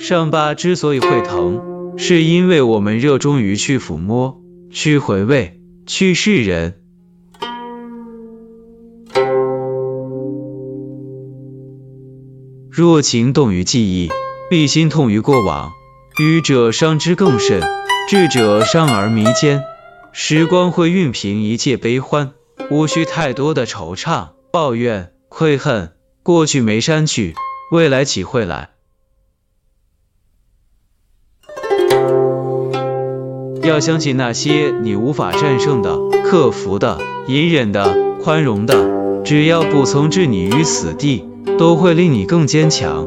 伤疤之所以会疼，是因为我们热衷于去抚摸、去回味、去释人。若情动于记忆，必心痛于过往。愚者伤之更甚，智者伤而弥坚。时光会熨平一切悲欢，无需太多的惆怅、抱怨、愧恨。过去没删去，未来岂会来？要相信那些你无法战胜的、克服的、隐忍的、宽容的，只要不曾置你于死地，都会令你更坚强。